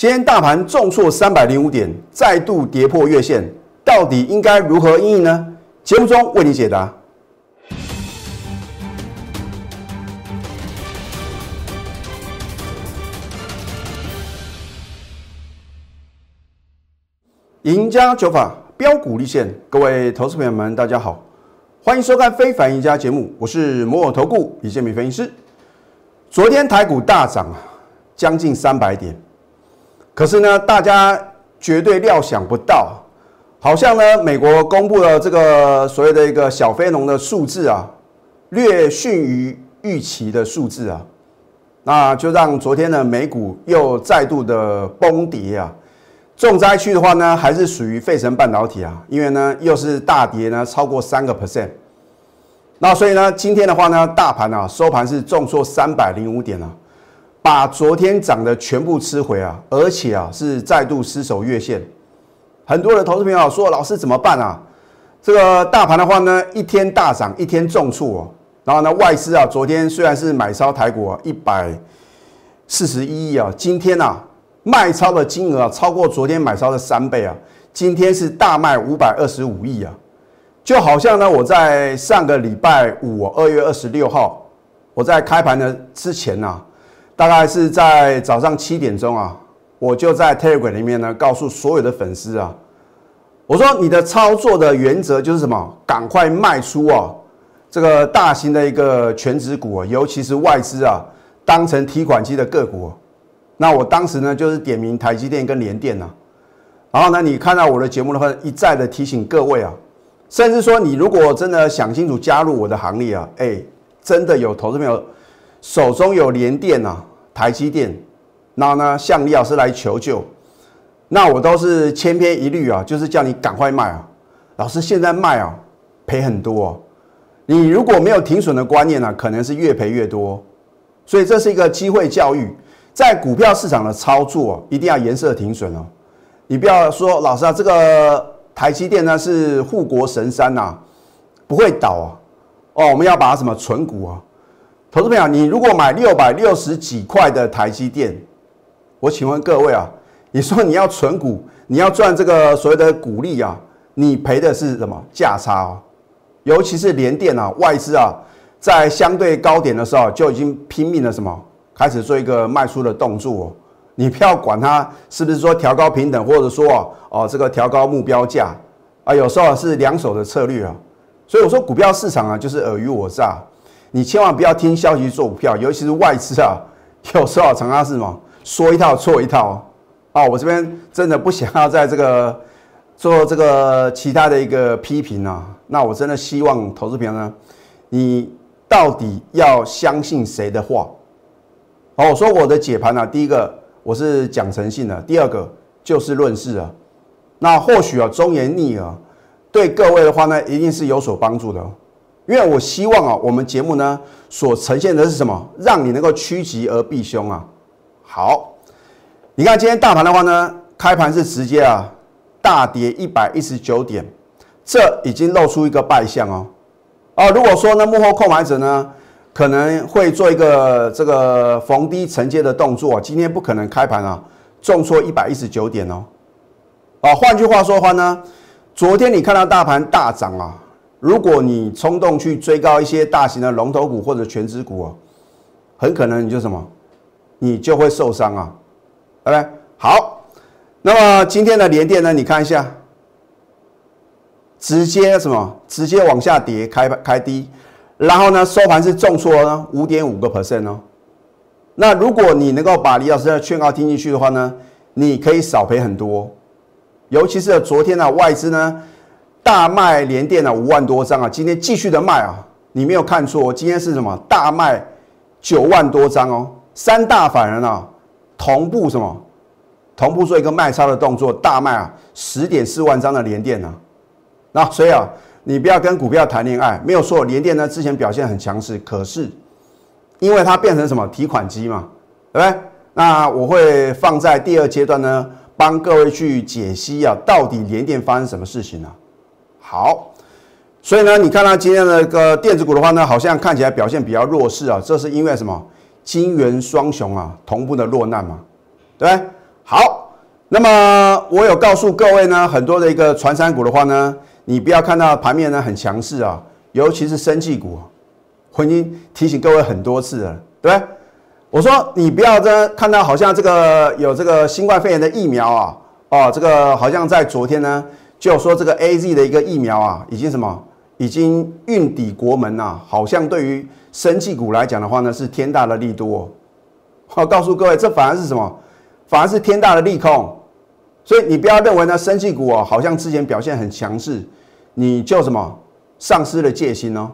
今天大盘重挫三百零五点，再度跌破月线，到底应该如何应对呢？节目中为你解答。赢家九法标股立现，各位投资朋友们，大家好，欢迎收看《非凡赢家》节目，我是摩尔投顾李建民分析师。昨天台股大涨啊，将近三百点，可是呢，大家绝对料想不到，好像呢，美国公布了这个所谓的一个小非农的数字啊，略逊于预期的数字啊，那就让昨天的美股又再度的崩跌啊。重灾区的话呢，还是属于费城半导体啊，因为呢又是大跌呢，超过三个 percent。那所以呢，今天的话呢，大盘啊收盘是重挫三百零五点啊，把昨天涨的全部吃回啊，而且啊是再度失守月线。很多的投资朋友说，老师怎么办啊？这个大盘的话呢，一天大涨，一天重挫哦。然后呢，外资啊，昨天虽然是买超台股一百四十一亿啊，今天啊。卖超的金额啊，超过昨天买超的三倍啊！今天是大卖五百二十五亿啊，就好像呢，我在上个礼拜五二月二十六号，我在开盘的之前呢，大概是在早上七点钟啊，我就在 Telegram 里面呢，告诉所有的粉丝啊，我说你的操作的原则就是什么？赶快卖出啊，这个大型的一个全值股啊，尤其是外资啊，当成提款机的个股。那我当时呢，就是点名台积电跟联电呐，然后呢，你看到我的节目的话，一再的提醒各位啊，甚至说你如果真的想清楚加入我的行列啊，哎，真的有投资朋友手中有联电呐、台积电，然后呢向李老师来求救，那我都是千篇一律啊，就是叫你赶快卖啊，老师现在卖啊赔很多，你如果没有停损的观念呢，可能是越赔越多，所以这是一个机会教育。在股票市场的操作，一定要颜色停损哦。你不要说老师啊，这个台积电呢是护国神山呐，不会倒啊。哦，我们要把它什么存股啊？投资朋友，你如果买六百六十几块的台积电，我请问各位啊，你说你要存股，你要赚这个所谓的股利啊，你赔的是什么价差哦？尤其是联电啊，外资啊，在相对高点的时候就已经拼命的什么？开始做一个卖出的动作，你不要管它是不是说调高平等，或者说哦这个调高目标价啊，有时候是两手的策略啊。所以我说股票市场啊，就是尔虞我诈，你千万不要听消息做股票，尤其是外资啊，有时候常常是什么说一套做一套啊。我这边真的不想要在这个做这个其他的一个批评啊。那我真的希望投资友呢，你到底要相信谁的话？好，我说我的解盘呢，第一个我是讲诚信的，第二个就事论事啊。那或许啊，忠言逆耳对各位的话呢，一定是有所帮助的。因为我希望啊，我们节目呢所呈现的是什么？让你能够趋吉而避凶啊。好，你看今天大盘的话呢，开盘是直接啊大跌一百一十九点，这已经露出一个败相哦。哦，如果说呢幕后购买者呢？可能会做一个这个逢低承接的动作，今天不可能开盘啊，重挫一百一十九点哦。啊，换句话说的话呢，昨天你看到大盘大涨啊，如果你冲动去追高一些大型的龙头股或者全指股啊，很可能你就什么，你就会受伤啊，拜拜？好，那么今天的连电呢，你看一下，直接什么，直接往下跌，开开低。然后呢，收盘是重挫呢五点五个 percent 哦。那如果你能够把李老师的劝告听进去的话呢，你可以少赔很多。尤其是昨天呢，外资呢大卖连电了五万多张啊，今天继续的卖啊，你没有看错，今天是什么大卖九万多张哦，三大法人啊同步什么同步做一个卖超的动作，大卖啊十点四万张的连电啊，那所以啊。你不要跟股票谈恋爱，没有错。连电呢之前表现很强势，可是因为它变成什么提款机嘛，对不对？那我会放在第二阶段呢，帮各位去解析啊，到底连电发生什么事情呢？好，所以呢，你看到今天的一个电子股的话呢，好像看起来表现比较弱势啊，这是因为什么？金元双雄啊同步的落难嘛，对？好，那么我有告诉各位呢，很多的一个传山股的话呢，你不要看到盘面呢很强势啊，尤其是生技股，我已经提醒各位很多次了，对不对？我说你不要呢看到好像这个有这个新冠肺炎的疫苗啊，哦，这个好像在昨天呢就说这个 A Z 的一个疫苗啊，已经什么，已经运抵国门呐，好像对于生技股来讲的话呢，是天大的利多。我告诉各位，这反而是什么？反而是天大的利空，所以你不要认为呢，生技股哦，好像之前表现很强势，你就什么丧失了戒心哦。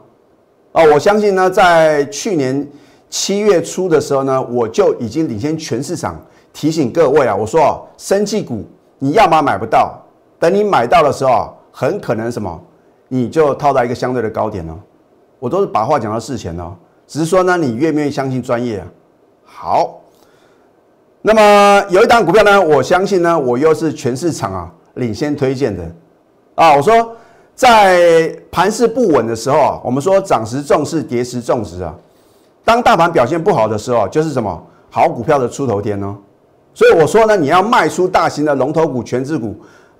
哦，我相信呢，在去年七月初的时候呢，我就已经领先全市场提醒各位啊，我说哦，生技股你要么买不到，等你买到的时候，很可能什么，你就套到一个相对的高点哦。我都是把话讲到事前哦，只是说呢，你愿不愿意相信专业啊？好。那么有一档股票呢，我相信呢，我又是全市场啊领先推荐的啊。我说在盘势不稳的时候啊，我们说涨时重视，跌时重视啊。当大盘表现不好的时候，就是什么好股票的出头天哦。所以我说呢，你要卖出大型的龙头股、全资股，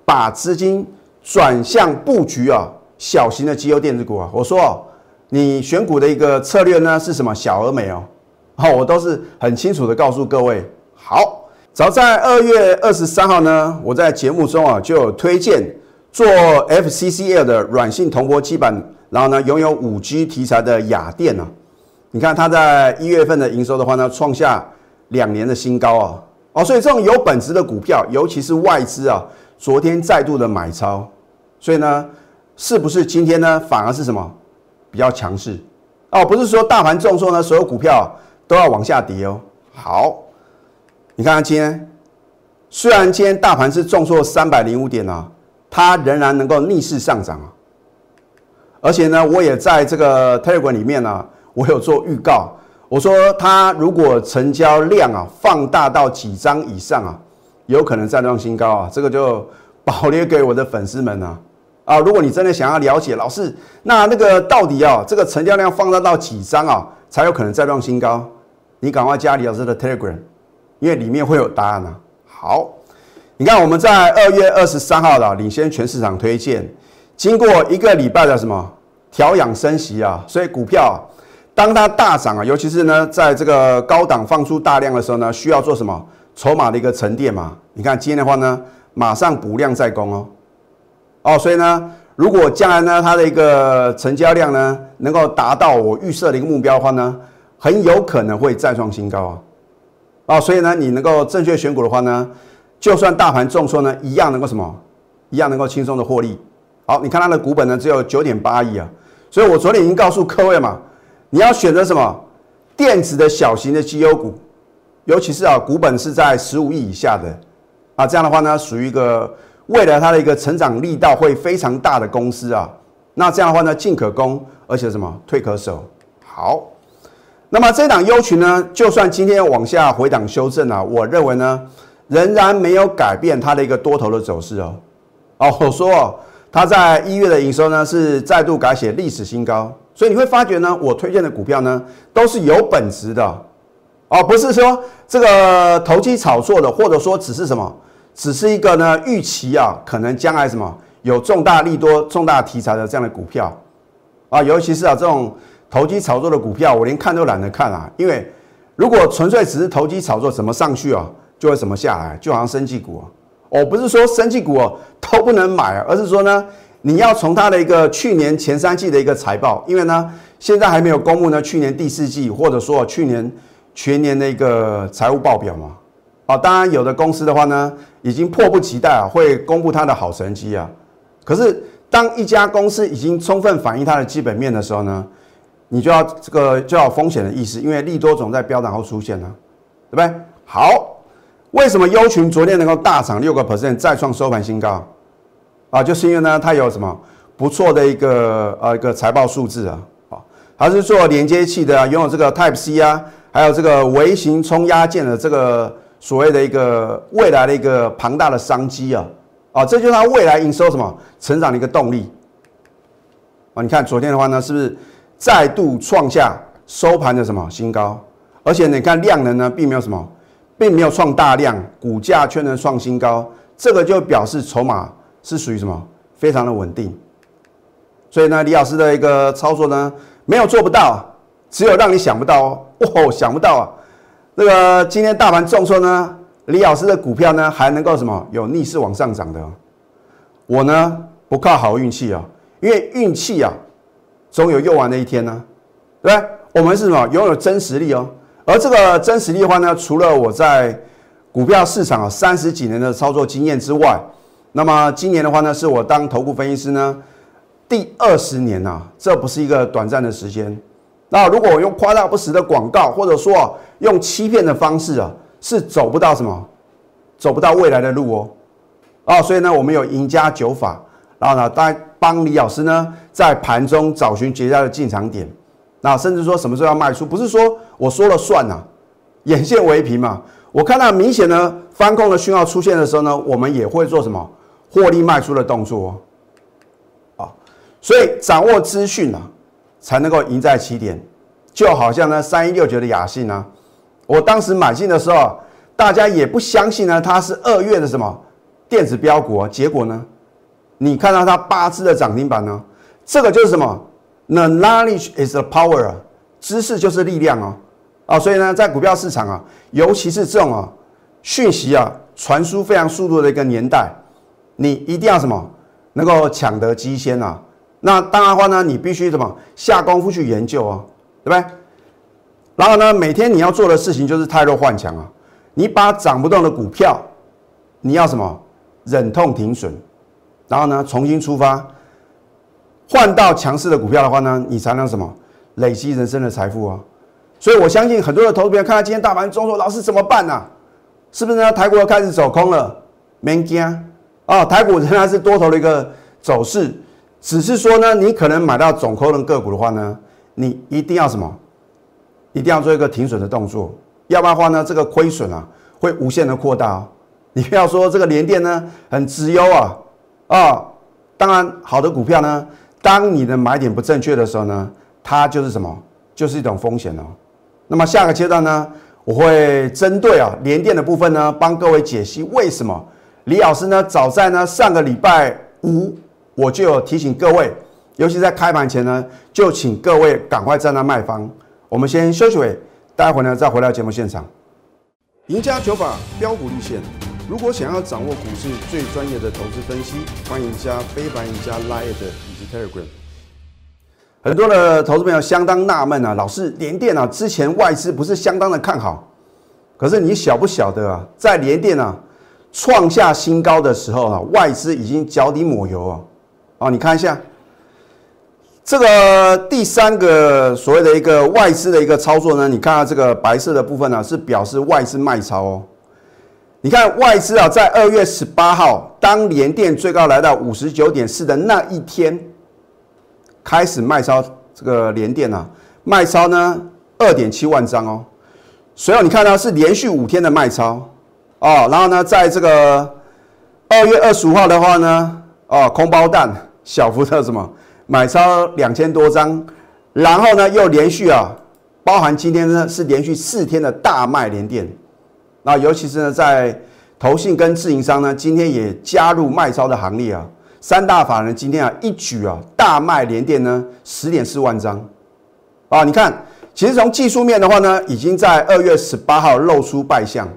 把资金转向布局啊小型的绩优电子股啊。我说，你选股的一个策略呢是什么？小而美哦。好，我都是很清楚的告诉各位。好，早在二月二十三号呢，我在节目中啊就有推荐做 FCCL 的软性铜箔基板，然后呢拥有五 G 题材的雅电啊，你看它在一月份的营收的话呢，创下两年的新高啊，哦，所以这种有本质的股票，尤其是外资啊，昨天再度的买超，所以呢，是不是今天呢反而是什么比较强势？哦，不是说大盘重挫呢，所有股票都要往下跌哦。好。你看看今天，虽然今天大盘是重挫三百零五点啊，它仍然能够逆势上涨啊。而且呢，我也在这个 Telegram 里面呢，我有做预告，我说它如果成交量啊放大到几张以上啊，有可能再创新高啊。这个就保留给我的粉丝们啊啊！如果你真的想要了解，老师，那那个到底啊，这个成交量放大到几张啊，才有可能再创新高？你赶快加李老师的 Telegram。因为里面会有答案啊。好，你看我们在二月二十三号的领先全市场推荐，经过一个礼拜的什么调养升息啊，所以股票当它大涨啊，尤其是呢在这个高档放出大量的时候呢，需要做什么筹码的一个沉淀嘛。你看今天的话呢，马上补量再攻哦。哦，所以呢，如果将来呢它的一个成交量呢能够达到我预设的一个目标的话呢，很有可能会再创新高啊。哦，所以呢，你能够正确选股的话呢，就算大盘重挫呢，一样能够什么？一样能够轻松的获利。好，你看它的股本呢，只有九点八亿啊。所以我昨天已经告诉各位嘛，你要选择什么？电子的小型的绩优股，尤其是啊，股本是在十五亿以下的啊，这样的话呢，属于一个未来它的一个成长力道会非常大的公司啊。那这样的话呢，进可攻，而且什么？退可守。好。那么这档优群呢，就算今天往下回档修正啊，我认为呢，仍然没有改变它的一个多头的走势哦。哦，我说哦，它在一月的营收呢是再度改写历史新高，所以你会发觉呢，我推荐的股票呢都是有本质的哦，不是说这个投机炒作的，或者说只是什么，只是一个呢预期啊，可能将来什么有重大利多、重大题材的这样的股票啊，尤其是啊这种。投机炒作的股票，我连看都懒得看啊！因为如果纯粹只是投机炒作，怎么上去啊，就会怎么下来，就好像生技股啊。我不是说生技股哦都不能买，而是说呢，你要从它的一个去年前三季的一个财报，因为呢现在还没有公布呢去年第四季或者说去年全年的一个财务报表嘛。啊，当然有的公司的话呢，已经迫不及待啊会公布它的好成绩啊。可是当一家公司已经充分反映它的基本面的时候呢？你就要这个就要风险的意思，因为利多总在飙涨后出现呢，对不对？好，为什么优群昨天能够大涨六个 percent，再创收盘新高？啊，就是因为呢，它有什么不错的一个呃一个财报数字啊，啊，它是做连接器的，拥有这个 Type C 啊，还有这个微型冲压件的这个所谓的一个未来的一个庞大的商机啊，啊，这就是它未来营收什么成长的一个动力啊。你看昨天的话呢，是不是？再度创下收盘的什么新高？而且你看量能呢，并没有什么并没有创大量，股价却能创新高，这个就表示筹码是属于什么？非常的稳定。所以呢，李老师的一个操作呢，没有做不到，只有让你想不到哦。哦，想不到啊！那个今天大盘重挫呢，李老师的股票呢还能够什么有逆势往上涨的？我呢不靠好运气啊，因为运气啊总有用完的一天呢，对不对？我们是什么拥有真实力哦？而这个真实力的话呢，除了我在股票市场啊三十几年的操作经验之外，那么今年的话呢，是我当头部分析师呢第二十年呐，这不是一个短暂的时间。那如果我用夸大不实的广告，或者说用欺骗的方式啊，是走不到什么，走不到未来的路哦。啊，所以呢，我们有赢家九法，然后呢，大家帮李老师呢，在盘中找寻绝佳的进场点。那甚至说什么时候要卖出，不是说我说了算呐，眼线为凭嘛。我看到明显的翻空的讯号出现的时候呢，我们也会做什么获利卖出的动作哦。啊，所以掌握资讯啊。才能够赢在起点，就好像呢三一六九的雅信呢，我当时买进的时候，大家也不相信呢它是二月的什么电子标股啊，结果呢，你看到它八只的涨停板呢，这个就是什么？The knowledge is the power，知识就是力量哦，啊，所以呢，在股票市场啊，尤其是这种啊讯息啊传输非常速度的一个年代，你一定要什么能够抢得机先啊。那当然话呢，你必须什么下功夫去研究啊，对不对？然后呢，每天你要做的事情就是太弱换强啊。你把涨不动的股票，你要什么忍痛停损，然后呢重新出发，换到强势的股票的话呢，你才能什么累积人生的财富啊。所以我相信很多的投资者看到今天大盘中说，老师怎么办呢？是不是呢？台股开始走空了？没惊啊，台股仍然是多头的一个走势。只是说呢，你可能买到总科能个股的话呢，你一定要什么？一定要做一个停损的动作，要不然的话呢，这个亏损啊会无限的扩大哦。你不要说这个连电呢很直优啊啊，当然好的股票呢，当你的买点不正确的时候呢，它就是什么？就是一种风险哦。那么下个阶段呢，我会针对啊连电的部分呢，帮各位解析为什么李老师呢早在呢上个礼拜五。我就有提醒各位，尤其在开盘前呢，就请各位赶快站在卖方。我们先休息会，待会呢再回到节目现场。赢家九法标股立线，如果想要掌握股市最专业的投资分析，欢迎加非凡、赢家 Line 以及 Telegram。很多的投资朋友相当纳闷啊，老师联电啊，之前外资不是相当的看好，可是你晓不晓得啊，在联电啊创下新高的时候啊，外资已经脚底抹油啊。哦，你看一下这个第三个所谓的一个外资的一个操作呢？你看到这个白色的部分呢，是表示外资卖超哦。你看外资啊，在二月十八号，当联电最高来到五十九点四的那一天，开始卖超这个联电啊，卖超呢二点七万张哦。随后你看到是连续五天的卖超哦，然后呢，在这个二月二十五号的话呢，哦，空包蛋。小福特什么买超两千多张，然后呢又连续啊，包含今天呢是连续四天的大卖连电，那尤其是呢在投信跟自营商呢今天也加入卖超的行列啊，三大法人今天啊一举啊大卖连电呢十点四万张啊，你看其实从技术面的话呢，已经在二月十八号露出败相，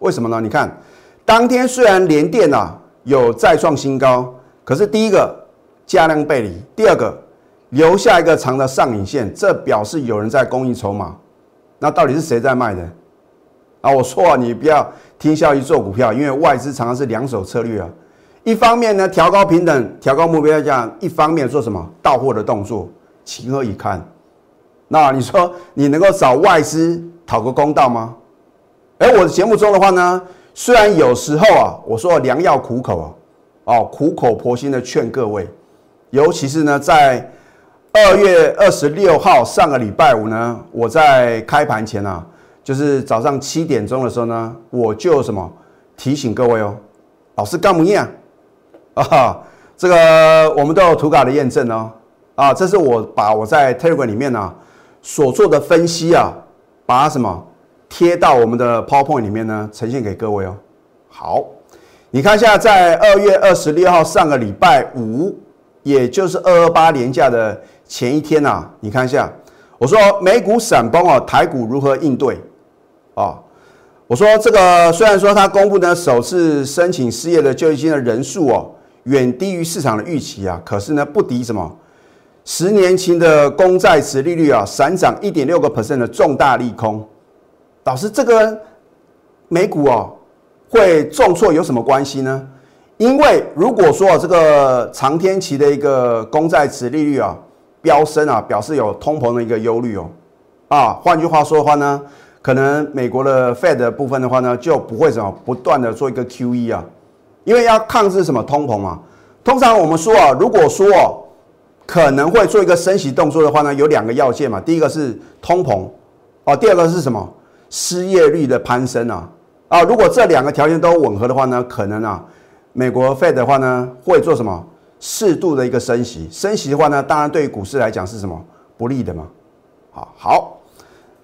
为什么呢？你看当天虽然连电啊有再创新高，可是第一个。价量背离，第二个留下一个长的上影线，这表示有人在供应筹码。那到底是谁在卖的？啊，我说啊，你不要听效益做股票，因为外资常常是两手策略啊。一方面呢调高平等，调高目标价；一方面做什么到货的动作，情何以堪？那你说你能够找外资讨个公道吗？而我的节目中的话呢，虽然有时候啊，我说良药苦口啊，哦，苦口婆心的劝各位。尤其是呢，在二月二十六号上个礼拜五呢，我在开盘前啊，就是早上七点钟的时候呢，我就什么提醒各位哦，老师干不样啊？这个我们都有图卡的验证哦，啊，这是我把我在 Telegram 里面呢所做的分析啊，把什么贴到我们的 PowerPoint 里面呢，呈现给各位哦。好，你看一下，在二月二十六号上个礼拜五，也就是二二八年假的前一天呐，你看一下，我说美股闪崩哦，台股如何应对啊？我说这个虽然说它公布呢首次申请失业的就业金的人数哦，远低于市场的预期啊，可是呢不敌什么？十年期的公债值利率啊，闪涨一点六个 percent 的重大利空，导致这个美股哦会重挫有什么关系呢？因为如果说这个长天期的一个公债值利率啊飙升啊，表示有通膨的一个忧虑哦，啊，换句话说的话呢，可能美国的 Fed 部分的话呢就不会什么不断的做一个 QE 啊，因为要抗制什么通膨嘛。通常我们说啊，如果说可能会做一个升息动作的话呢，有两个要件嘛。第一个是通膨哦，第二个是什么？失业率的攀升啊啊！如果这两个条件都吻合的话呢，可能啊，美国 Fed 的话呢会做什么？适度的一个升息。升息的话呢，当然对于股市来讲是什么不利的嘛？好，好。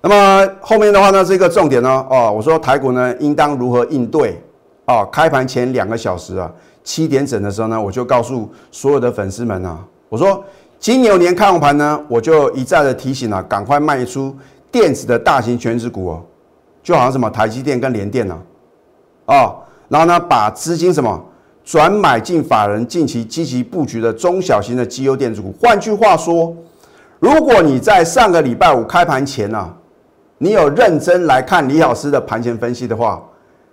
那么后面的话呢，这个重点呢，哦，我说台股呢应当如何应对？哦，开盘前两个小时啊，七点整的时候呢，我就告诉所有的粉丝们啊。我说金牛年看盘呢，我就一再的提醒了，赶快卖出电子的大型全值股哦，就好像什么台积电跟联电呐，哦，然后呢，把资金什么转买进法人近期积极布局的中小型的绩优电子股。换句话说，如果你在上个礼拜五开盘前呢，你有认真来看李老师的盘前分析的话，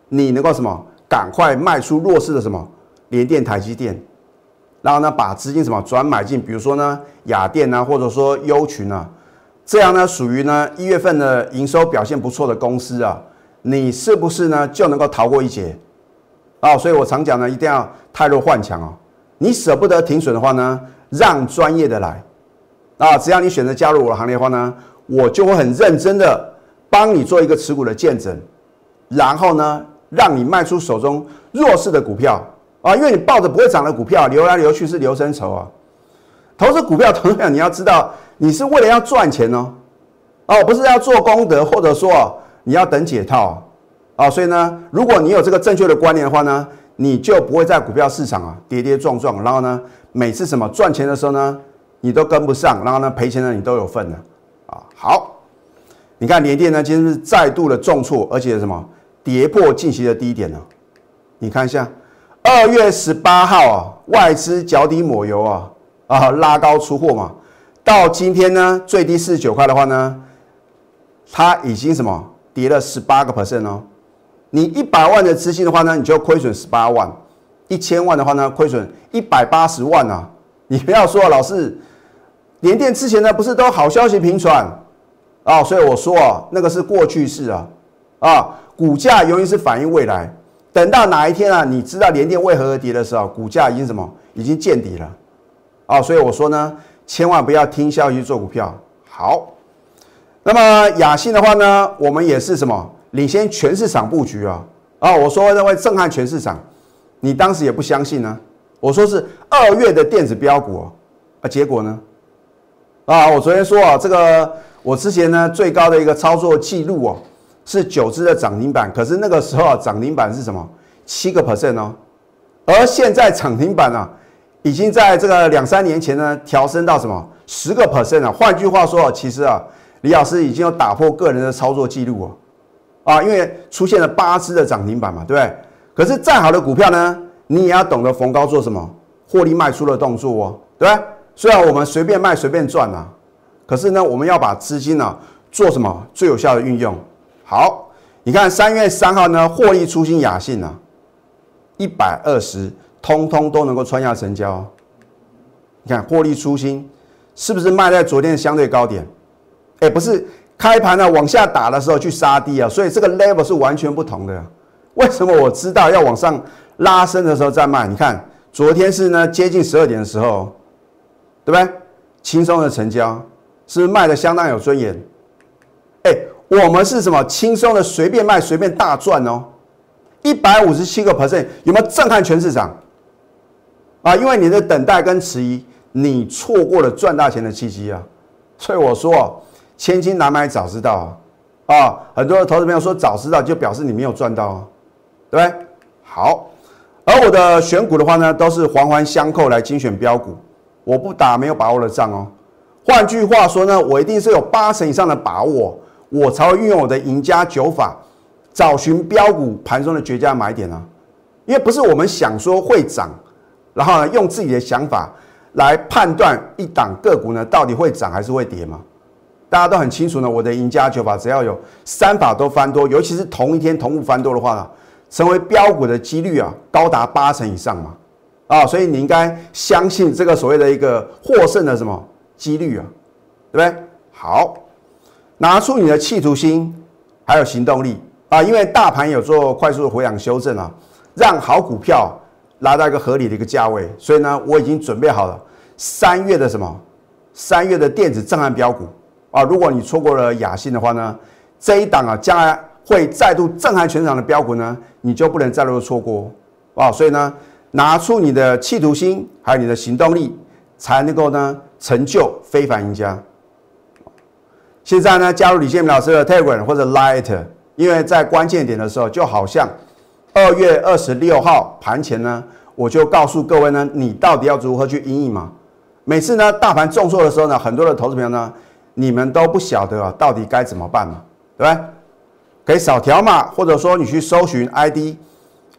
你能够什么赶快卖出弱势的什么联电、台积电。然后呢，把资金什么转买进，比如说呢，雅电啊，或者说优群啊，这样呢，属于呢一月份的营收表现不错的公司啊，你是不是呢就能够逃过一劫啊？所以我常讲呢，一定要太弱换强哦。你舍不得停损的话呢，让专业的来啊。只要你选择加入我的行列的话呢，我就会很认真的帮你做一个持股的见证，然后呢，让你卖出手中弱势的股票。啊，因为你抱着不会涨的股票流来流去是流生筹啊。投资股票同样你要知道，你是为了要赚钱哦，哦，不是要做功德，或者说你要等解套啊。所以呢，如果你有这个正确的观念的话呢，你就不会在股票市场啊跌跌撞撞，然后呢，每次什么赚钱的时候呢，你都跟不上，然后呢赔钱的你都有份的啊。好，你看联电呢，今天是再度的重挫，而且什么跌破近期的低点呢？你看一下。二月十八号啊，外资脚底抹油啊，啊拉高出货嘛，到今天呢最低四十九块的话呢，它已经什么跌了十八个 percent 哦。你一百万的资金的话呢，你就亏损十八万；一千万的话呢，亏损一百八十万啊。你不要说老师，联电之前呢不是都好消息频传啊？所以我说啊，那个是过去式啊，啊股价永远是反映未来。等到哪一天啊，你知道联电为何而跌的时候，股价已经什么，已经见底了，啊，所以我说呢，千万不要听消息做股票。好，那么雅信的话呢，我们也是什么，领先全市场布局啊，啊，我说认为震撼全市场，你当时也不相信呢，我说是二月的电子标股啊，结果呢，啊，我昨天说啊，这个我之前呢最高的一个操作记录哦。是九只的涨停板，可是那个时候啊，涨停板是什么？七个 percent 哦，而现在涨停板啊，已经在这个两三年前呢，调升到什么十个 percent 了。换句话说，其实啊，李老师已经有打破个人的操作记录哦，啊，因为出现了八只的涨停板嘛，对不对？可是再好的股票呢，你也要懂得逢高做什么获利卖出的动作哦，对不对？虽然我们随便卖随便赚啊，可是呢，我们要把资金呢做什么最有效的运用。好，你看三月三号呢，获利出新雅信啊，一百二十，通通都能够穿下成交。你看获利初心，是不是卖在昨天的相对高点？哎，不是开盘呢往下打的时候去杀低啊，所以这个 level 是完全不同的。为什么我知道要往上拉升的时候再卖？你看昨天是呢接近十二点的时候，对不对？轻松的成交，是不是卖的相当有尊严？哎。我们是什么轻松的随便卖随便大赚哦，一百五十七个 percent 有没有震撼全市场啊？因为你的等待跟迟疑，你错过了赚大钱的契机啊！所以我说，千金难买早知道啊！啊，很多的投资朋友说早知道就表示你没有赚到啊，对不对？好，而我的选股的话呢，都是环环相扣来精选标股，我不打没有把握的仗哦。换句话说呢，我一定是有八成以上的把握，我才会运用我的赢家九法，找寻标股盘中的绝佳买点啊。因为不是我们想说会涨，然后呢用自己的想法来判断一档个股呢到底会涨还是会跌嘛。大家都很清楚呢，我的赢家九法只要有三法都翻多，尤其是同一天同步翻多的话呢，成为标股的几率啊高达八成以上嘛，啊，所以你应该相信这个所谓的一个获胜的什么几率啊，对不对？好，拿出你的企图心，还有行动力啊，因为大盘有做快速的回档修正啊，让好股票拉到一个合理的一个价位，所以呢，我已经准备好了三月的什么三月的电子震撼标股。啊，如果你错过了雅信的话呢，这一档啊，将来会再度震撼全场的标股呢，你就不能再度错过啊！所以呢，拿出你的企图心，还有你的行动力，才能够呢成就非凡赢家。现在呢，加入李建明老师的 Telegram 或者 Light，因为在关键点的时候，就好像二月二十六号盘前呢，我就告诉各位呢，你到底要如何去应应嘛？每次呢，大盘重挫的时候呢，很多的投资朋友呢。你们都不晓得啊，到底该怎么办嘛？对不对？可以扫条码，或者说你去搜寻 ID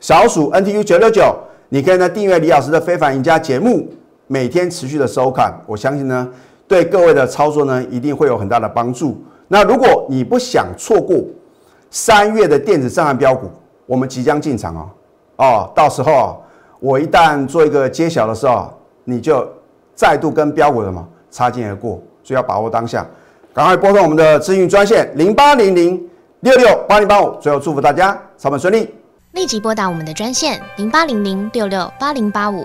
小鼠 NTU 九六九，你可以呢订阅李老师的非凡赢家节目，每天持续的收看，我相信呢，对各位的操作呢一定会有很大的帮助。那如果你不想错过三月的电子震撼标股，我们即将进场哦哦，到时候哦，我一旦做一个揭晓的时候，你就再度跟标股什么擦肩而过。所以要把握当下，赶快拨通我们的咨询专线零八零零六六八零八五。最后祝福大家操盘顺利，立即拨打我们的专线零八零零六六八零八五